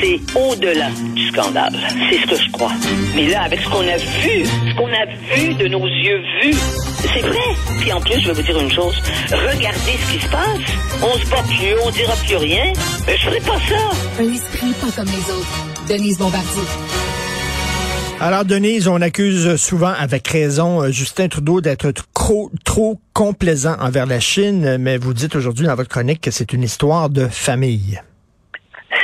c'est au-delà du scandale. C'est ce que je crois. Mais là, avec ce qu'on a vu, ce qu'on a vu de nos yeux vus, c'est vrai. Puis en plus, je vais vous dire une chose. Regardez ce qui se passe. On se bat plus, on dira plus rien. Mais je ferai pas ça. Un esprit pas comme les autres. Denise Bombardier. Alors, Denise, on accuse souvent, avec raison, euh, Justin Trudeau d'être trop, trop complaisant envers la Chine, mais vous dites aujourd'hui dans votre chronique que c'est une histoire de famille.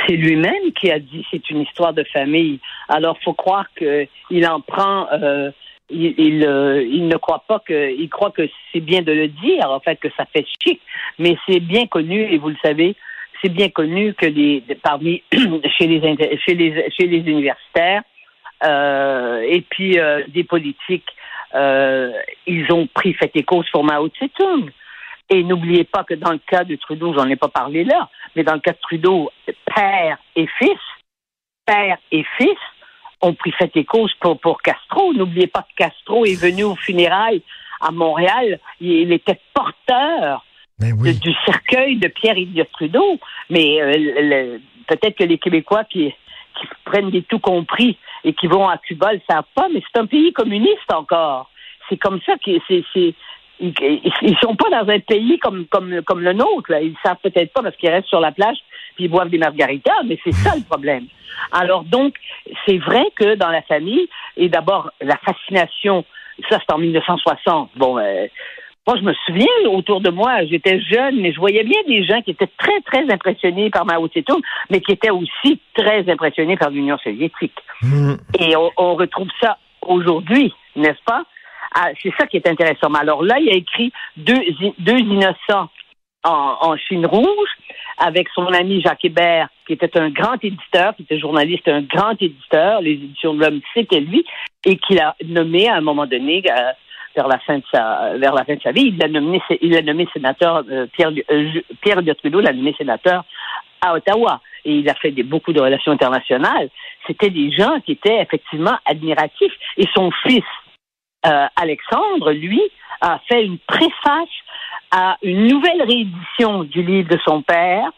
C'est lui-même qui a dit c'est une histoire de famille. Alors, faut croire qu'il en prend. Euh, il, euh, il, ne croit pas que, il croit que c'est bien de le dire, en fait, que ça fait chic, mais c'est bien connu, et vous le savez, c'est bien connu que les, parmi, chez les, chez les, chez les universitaires, euh, et puis euh, des politiques, euh, ils ont pris fait et cause pour Mao Tse-tung. Et n'oubliez pas que dans le cas de Trudeau, j'en ai pas parlé là, mais dans le cas de Trudeau, père et fils, père et fils ont pris fait et cause pour, pour Castro. N'oubliez pas que Castro est venu aux funérailles à Montréal. Il était porteur Ben du cercueil de Pierre Elliott Trudeau. Mais euh, peut-être que les Québécois qui, qui prennent des tout compris et qui vont à Cuba le savent pas, mais c'est un pays communiste encore. C'est comme ça que c'est ils, sont pas dans un pays comme comme comme le nôtre. Là. Ils savent peut-être pas parce qu'ils restent sur la plage puis ils boivent des margaritas, mais c'est ça le problème. Alors donc, c'est vrai que dans la famille, et d'abord la fascination, ça c'est en 1960. Bon, euh, moi je me souviens autour de moi, j'étais jeune, mais je voyais bien des gens qui étaient très très impressionnés par Mao Tse-tung, mais qui étaient aussi très impressionnés par l'Union soviétique. Mmh. Et on, on retrouve ça aujourd'hui, n'est-ce pas? Ah, c'est ça qui est intéressant. Mais alors là, il a écrit deux, deux innocents en, en Chine rouge avec son ami Jacques Hébert, qui était un grand éditeur, qui était journaliste, un grand éditeur. Les éditions de l'homme, c'était lui, et qu'il a nommé à un moment donné, euh, vers la fin de sa, vers la fin de sa vie, il l'a nommé, il l'a nommé sénateur, euh, Pierre, euh, l'a nommé sénateur à Ottawa. Et il a fait des, beaucoup de relations internationales. C'était des gens qui étaient effectivement admiratifs. Et son fils, euh, Alexandre, lui, a fait une préface à une nouvelle réédition du livre de son père.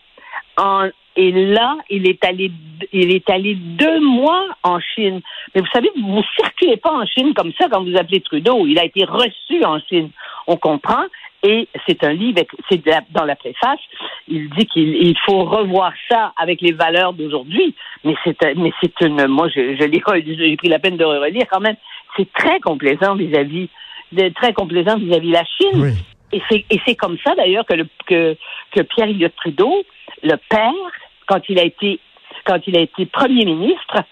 En, et là, il est allé, il est allé deux mois en Chine. Mais vous savez, vous ne circulez pas en Chine comme ça quand vous appelez Trudeau. Il a été reçu en Chine. On comprend. Et c'est un livre, c'est dans la préface, il dit qu'il faut revoir ça avec les valeurs d'aujourd'hui. Mais c'est, mais c'est une, moi, je, je l'ai, j'ai pris la peine de relire quand même. C'est très complaisant vis-à-vis, de, très complaisant vis-à-vis la Chine. Oui. Et c'est, et c'est comme ça d'ailleurs que, le, que, que Pierre Elliott Trudeau, le père, quand il a été, quand il a été premier ministre,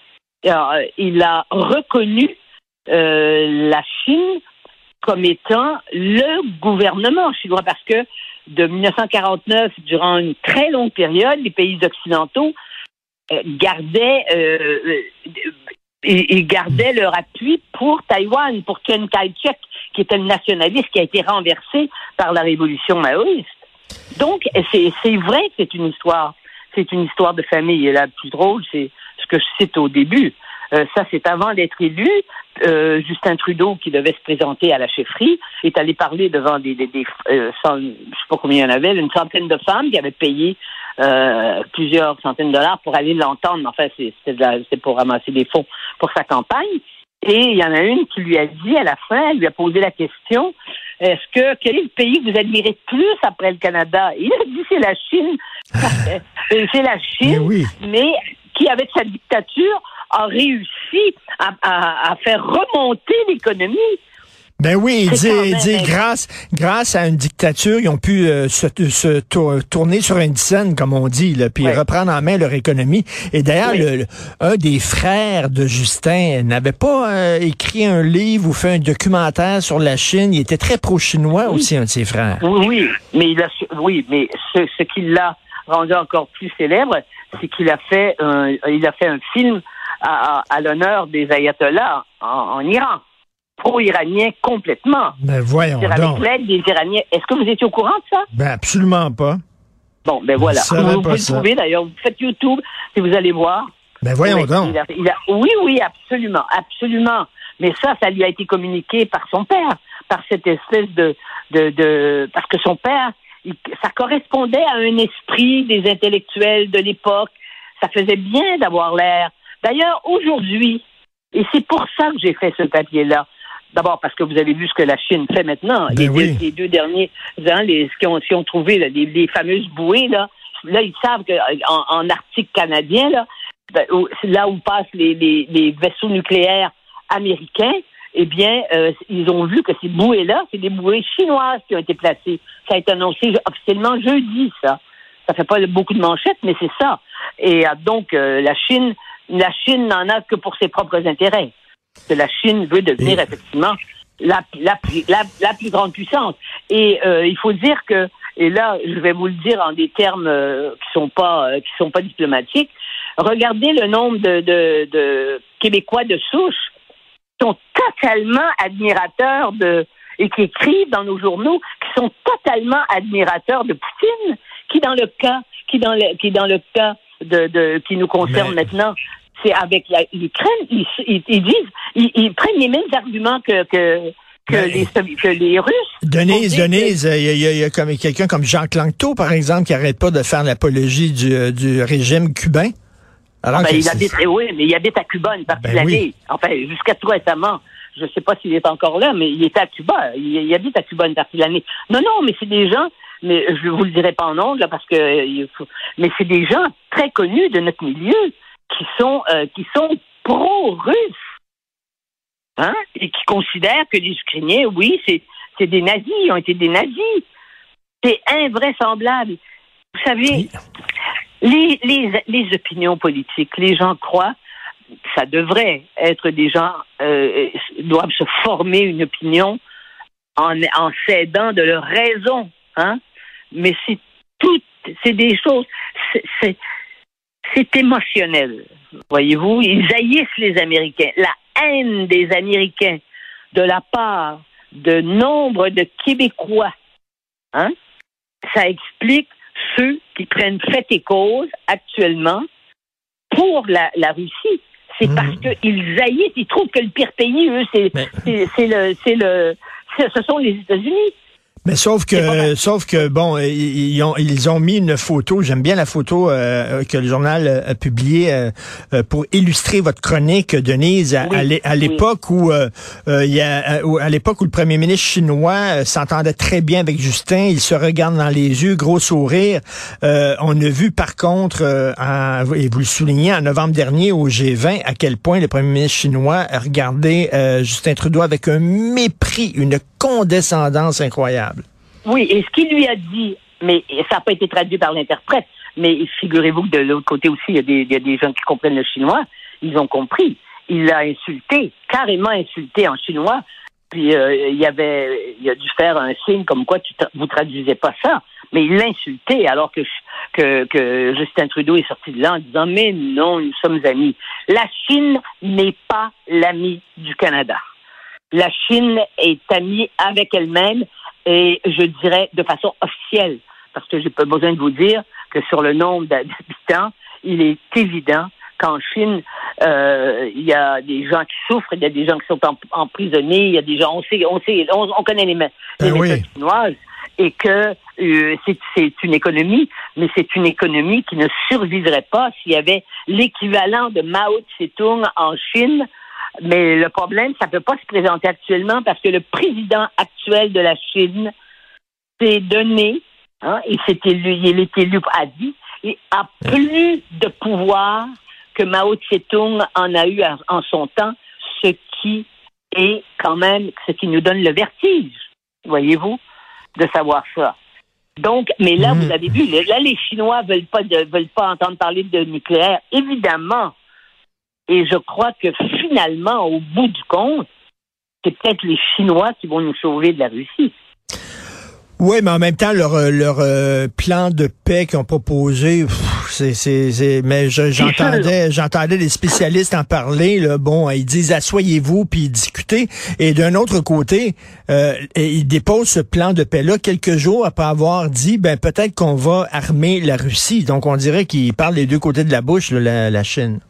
euh, il a reconnu euh, la Chine comme étant le gouvernement chinois parce que de 1949, durant une très longue période, les pays occidentaux euh, gardaient euh, ils gardaient leur appui pour Taïwan, pour Chiang Kai-shek, qui était le nationaliste qui a été renversé par la révolution maoïste. Donc, c'est vrai que c'est une histoire, c'est une histoire de famille. Et la plus drôle, c'est ce que je cite au début. Euh, ça, c'est avant d'être élu. Euh, Justin Trudeau, qui devait se présenter à la chefferie, est allé parler devant des, des, des euh, je sais pas combien il y en avait, une centaine de femmes qui avaient payé euh, plusieurs centaines de dollars pour aller l'entendre. Enfin, c'était pour ramasser des fonds pour sa campagne. Et il y en a une qui lui a dit à la fin, elle lui a posé la question est-ce que quel est le pays que vous admirez plus après le Canada? Il a dit c'est la Chine. c'est la Chine, Mais oui. mais qui avec sa dictature a réussi à, à, à faire remonter l'économie. Ben oui, il dit, il même- dit grâce, grâce à une dictature, ils ont pu euh, se, se tour- tourner sur une scène, comme on dit, là, puis Ouais. reprendre en main leur économie. Et d'ailleurs, Oui. un des frères de Justin n'avait pas euh, écrit un livre ou fait un documentaire sur la Chine. Il était très pro-chinois aussi, un de ses frères. Oui, oui, mais il a, oui, mais ce, ce qui l'a rendu encore plus célèbre, c'est qu'il a fait un, il a fait un film à, à- à l'honneur des ayatollahs en, en Iran, pro-iranien complètement. Ben voyons donc. avec l'aide des Iraniens. Est-ce que vous étiez au courant de ça? Ben absolument pas. Bon, ben voilà. Vous pas pouvez le trouver d'ailleurs. Vous faites YouTube si vous allez voir. Ben voyons Oui, donc. il a- il a- oui, oui, absolument, absolument. Mais ça, ça lui a été communiqué par son père, par cette espèce de, de, de parce que son père, il- ça correspondait à un esprit des intellectuels de l'époque. Ça faisait bien d'avoir l'air. D'ailleurs, aujourd'hui, et c'est pour ça que j'ai fait ce papier-là. D'abord parce que vous avez vu ce que la Chine fait maintenant. Ben les, oui. deux, les deux derniers, hein, les, ce qu'ils ont, trouvé, là, les, les fameuses bouées, là, là, ils savent qu'en en Arctique canadien, là, ben, là où passent les vaisseaux nucléaires américains, eh bien, euh, ils ont vu que ces bouées-là, c'est des bouées chinoises qui ont été placées. Ça a été annoncé officiellement jeudi, ça. Ça fait pas beaucoup de manchettes, mais c'est ça. Et euh, donc, euh, la Chine, la Chine n'en a que pour ses propres intérêts. Que la Chine veut devenir Et- effectivement la, la, plus- la, la plus grande puissance. Et euh, il faut dire que, et là, je vais vous le dire en des termes euh, qui sont pas euh, qui sont pas diplomatiques. Regardez le nombre de, de, de Québécois de souche qui sont totalement admirateurs de et qui écrivent dans nos journaux, qui sont totalement admirateurs de Poutine, qui dans le cas, qui dans le, qui dans le cas de, de qui nous concerne Mais- maintenant, c'est avec la- l'Ukraine, ils, ils, ils disent, ils, ils prennent les mêmes arguments que que les, que les Russes. Denise, Denise, il y a, il y a- il y a comme quelqu'un comme Jacques Langto, par exemple, qui arrête pas de faire l'apologie du, euh, du régime cubain. Alors Ben, il habite, eh oui, mais il habite à Cuba une partie Ben de l'année. oui. Enfin, jusqu'à tout récemment. Je ne sais pas s'il est encore là, mais il était à Cuba. Il, il habite à Cuba une partie de l'année. Non, non, mais c'est des gens, mais je vous le dirai pas en ondes, là, parce que euh, mais c'est des gens très connus de notre milieu qui sont euh, qui sont pro-russes. Hein? Et qui considèrent que les Ukrainiens, oui, c'est c'est des nazis, ils ont été des nazis. C'est invraisemblable. Vous savez, Oui. les, les, les opinions politiques, les gens croient, ça devrait être des gens euh, doivent se former une opinion en, en s'aidant de leur raison, hein. Mais c'est tout, c'est des choses, c'est- c'est émotionnel, voyez-vous. Ils haïssent les Américains. La haine des Américains de la part de nombre de Québécois, hein, ça explique ceux qui prennent fait et cause actuellement pour la, la Russie. C'est Mhm. parce qu'ils haïssent, ils trouvent que le pire pays, eux, c'est Mais- c'est- c'est le, c'est le, ce sont les États-Unis. Mais sauf que, sauf que bon, ils, ils ont, ils ont mis une photo. J'aime bien la photo euh, que le journal a publiée euh, euh, pour illustrer votre chronique, Denise, à, Oui, à l'é- à oui. l'époque où euh, euh, il y a, euh, à l'époque où le premier ministre chinois s'entendait très bien avec Justin, il se regarde dans les yeux, gros sourire. Euh, on a vu par contre, euh, en- et vous le soulignez, en novembre dernier au G20, à quel point le premier ministre chinois regardait euh, Justin Trudeau avec un mépris, une condescendance incroyable. Oui, et ce qu'il lui a dit, mais ça n'a pas été traduit par l'interprète, mais figurez-vous que de l'autre côté aussi, il y, a des, gens qui comprennent le chinois, ils ont compris. Il l'a insulté, carrément insulté en chinois, puis euh, il y avait, il a dû faire un signe comme quoi tu vous traduisez pas ça, mais il l'a insulté alors que Justin Trudeau est sorti de là en disant mais non, nous sommes amis. La Chine n'est pas l'ami du Canada. La Chine est amie avec elle-même et je dirais de façon officielle, parce que j'ai pas besoin de vous dire que sur le nombre d'habitants, il est évident qu'en Chine, euh, il y a des gens qui souffrent, il y a des gens qui sont en- emprisonnés, il y a des gens, on sait, on sait, on, on connaît les, les Ben oui. méthodes chinoises, et que euh, c'est c'est une économie, mais c'est une économie qui ne survivrait pas s'il y avait l'équivalent de Mao Tse-tung en Chine. Mais le problème, ça ne peut pas se présenter actuellement parce que le président actuel de la Chine s'est donné, hein, il s'est élu, il est élu à vie, et a plus de pouvoir que Mao Tse-tung en a eu en- son temps, ce qui est quand même ce qui nous donne le vertige, voyez-vous, de savoir ça. Donc, mais là, Mhm. vous avez vu, là, les Chinois veulent pas de- veulent pas entendre parler de nucléaire, évidemment. Et je crois que finalement, au bout du compte, c'est peut-être les Chinois qui vont nous sauver de la Russie. Oui, mais en même temps, leur, euh, leur euh, plan de paix qu'ils ont proposé, c'est, c'est, c'est- mais je- j'entendais, j'entendais des spécialistes en parler. Là, bon, ils disent asseyez-vous puis discutez. Et d'un autre côté, euh, ils déposent ce plan de paix-là quelques jours après avoir dit, ben peut-être qu'on va armer la Russie. Donc on dirait qu'ils parlent des deux côtés de la bouche, là, la, la Chine.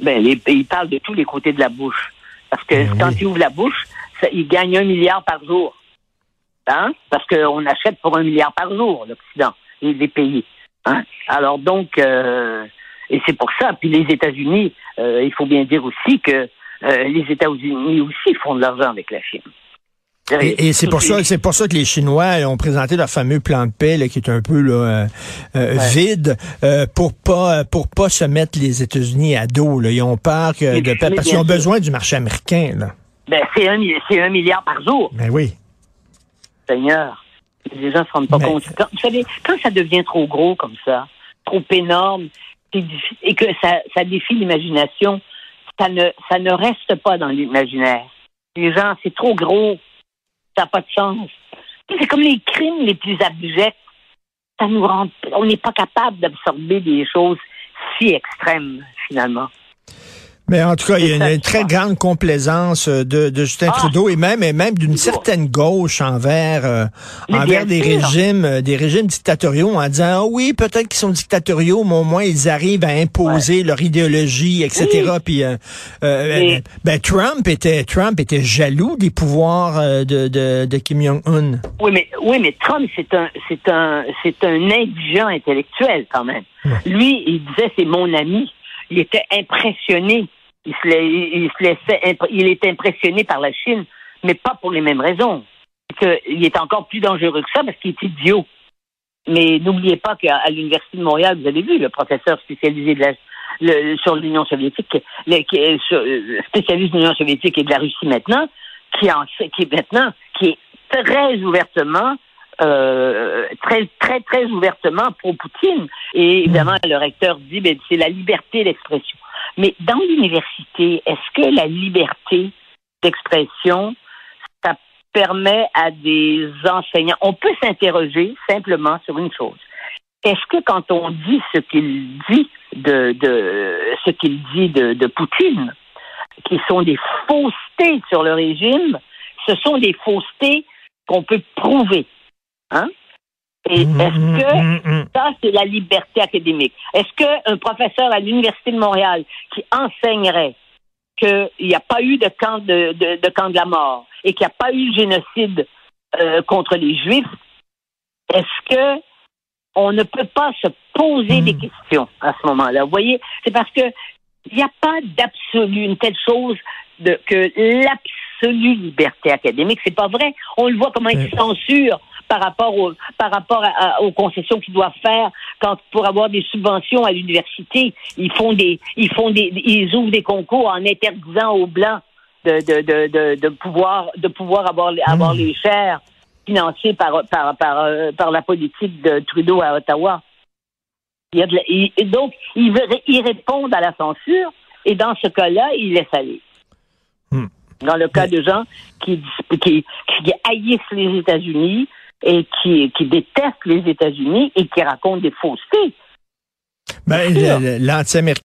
Ben, les, ils parlent de tous les côtés de la bouche. Parce que Ben quand ils ouvrent la bouche, ça, ils gagnent un milliard par jour. Hein? Parce qu'on achète pour un milliard par jour, l'Occident, et les pays. Hein? Alors donc, euh, Et c'est pour ça. Puis les États-Unis, euh, il faut bien dire aussi que euh, les États-Unis aussi font de l'argent avec la Chine. Et, c'est pour ça, c'est pour ça que les Chinois ont présenté leur fameux plan de paix là, qui est un peu là, euh, vide pour pas pour pas se mettre les États-Unis à dos. Là. Ils ont peur que de, parce qu'ils ont besoin du marché américain. Là. Ben c'est un c'est un milliard par jour. Ben oui. Seigneur, les gens se rendent pas compte. Quand, vous savez, quand ça devient trop gros comme ça, trop énorme, et que ça, ça défie l'imagination, ça ne, ça ne reste pas dans l'imaginaire. Les gens, c'est trop gros, ça n'a pas de sens. C'est comme les crimes les plus abjects. Ça nous rend, on n'est pas capable d'absorber des choses si extrêmes, finalement. Mais en tout cas, il y a une, très grande complaisance euh, de, de Justin ah! Trudeau et même et même d'une certaine gauche envers euh, envers des régimes euh, des régimes dictatoriaux en disant ah oui peut-être qu'ils sont dictatoriaux mais au moins ils arrivent à imposer leur idéologie etc. Puis ben, Trump était Trump était jaloux des pouvoirs de, de, de Kim Jong Un. Oui mais oui mais Trump c'est un c'est un c'est un indigent intellectuel quand même. Lui il disait c'est mon ami il était impressionné. Il, se, laissait, il était impressionné par la Chine, mais pas pour les mêmes raisons. il est encore plus dangereux que ça parce qu'il est idiot. Mais n'oubliez pas qu'à l'Université de Montréal, vous avez vu le professeur spécialisé sur l'Union soviétique, est euh, spécialiste de l'Union soviétique et de la Russie maintenant, qui, en, qui est maintenant, qui est très ouvertement euh, très, très, très ouvertement pro-Poutine. Et évidemment, le recteur dit, ben, c'est la liberté d'expression. Mais dans l'université, est-ce que la liberté d'expression, ça permet à des enseignants, on peut s'interroger simplement sur une chose. Est-ce que quand on dit ce qu'il dit de, ce qu'il dit de Poutine, qui sont des faussetés sur le régime, ce sont des faussetés qu'on peut prouver? Hein? Et mmh, est-ce que mmh, ça, c'est la liberté académique? Est-ce qu'un professeur à l'Université de Montréal qui enseignerait qu'il n'y a pas eu de camp de, de, camp de la mort et qu'il n'y a pas eu de génocide euh, contre les Juifs, est-ce que on ne peut pas se poser des questions à ce moment-là? Vous voyez, c'est parce que il n'y a pas d'absolu, une telle chose de, que l'absolue liberté académique. C'est pas vrai. On le voit comment ils censurent par rapport, au, par rapport aux concessions qu'ils doivent faire quand pour avoir des subventions à l'université, ils font des, ils font des, ils ouvrent des concours en interdisant aux blancs de, de, de, de, pouvoir, de pouvoir avoir, avoir hmm. les chers financés par, par, par, euh, par la politique de Trudeau à Ottawa. Il y a de donc, ils, ils répondent à la censure et dans ce cas-là, ils laissent aller. Hmm. Dans le cas de gens qui, qui, qui haïssent les États-Unis, et qui, qui détestent les États-Unis et qui racontent des faussetés. Ben, l'anti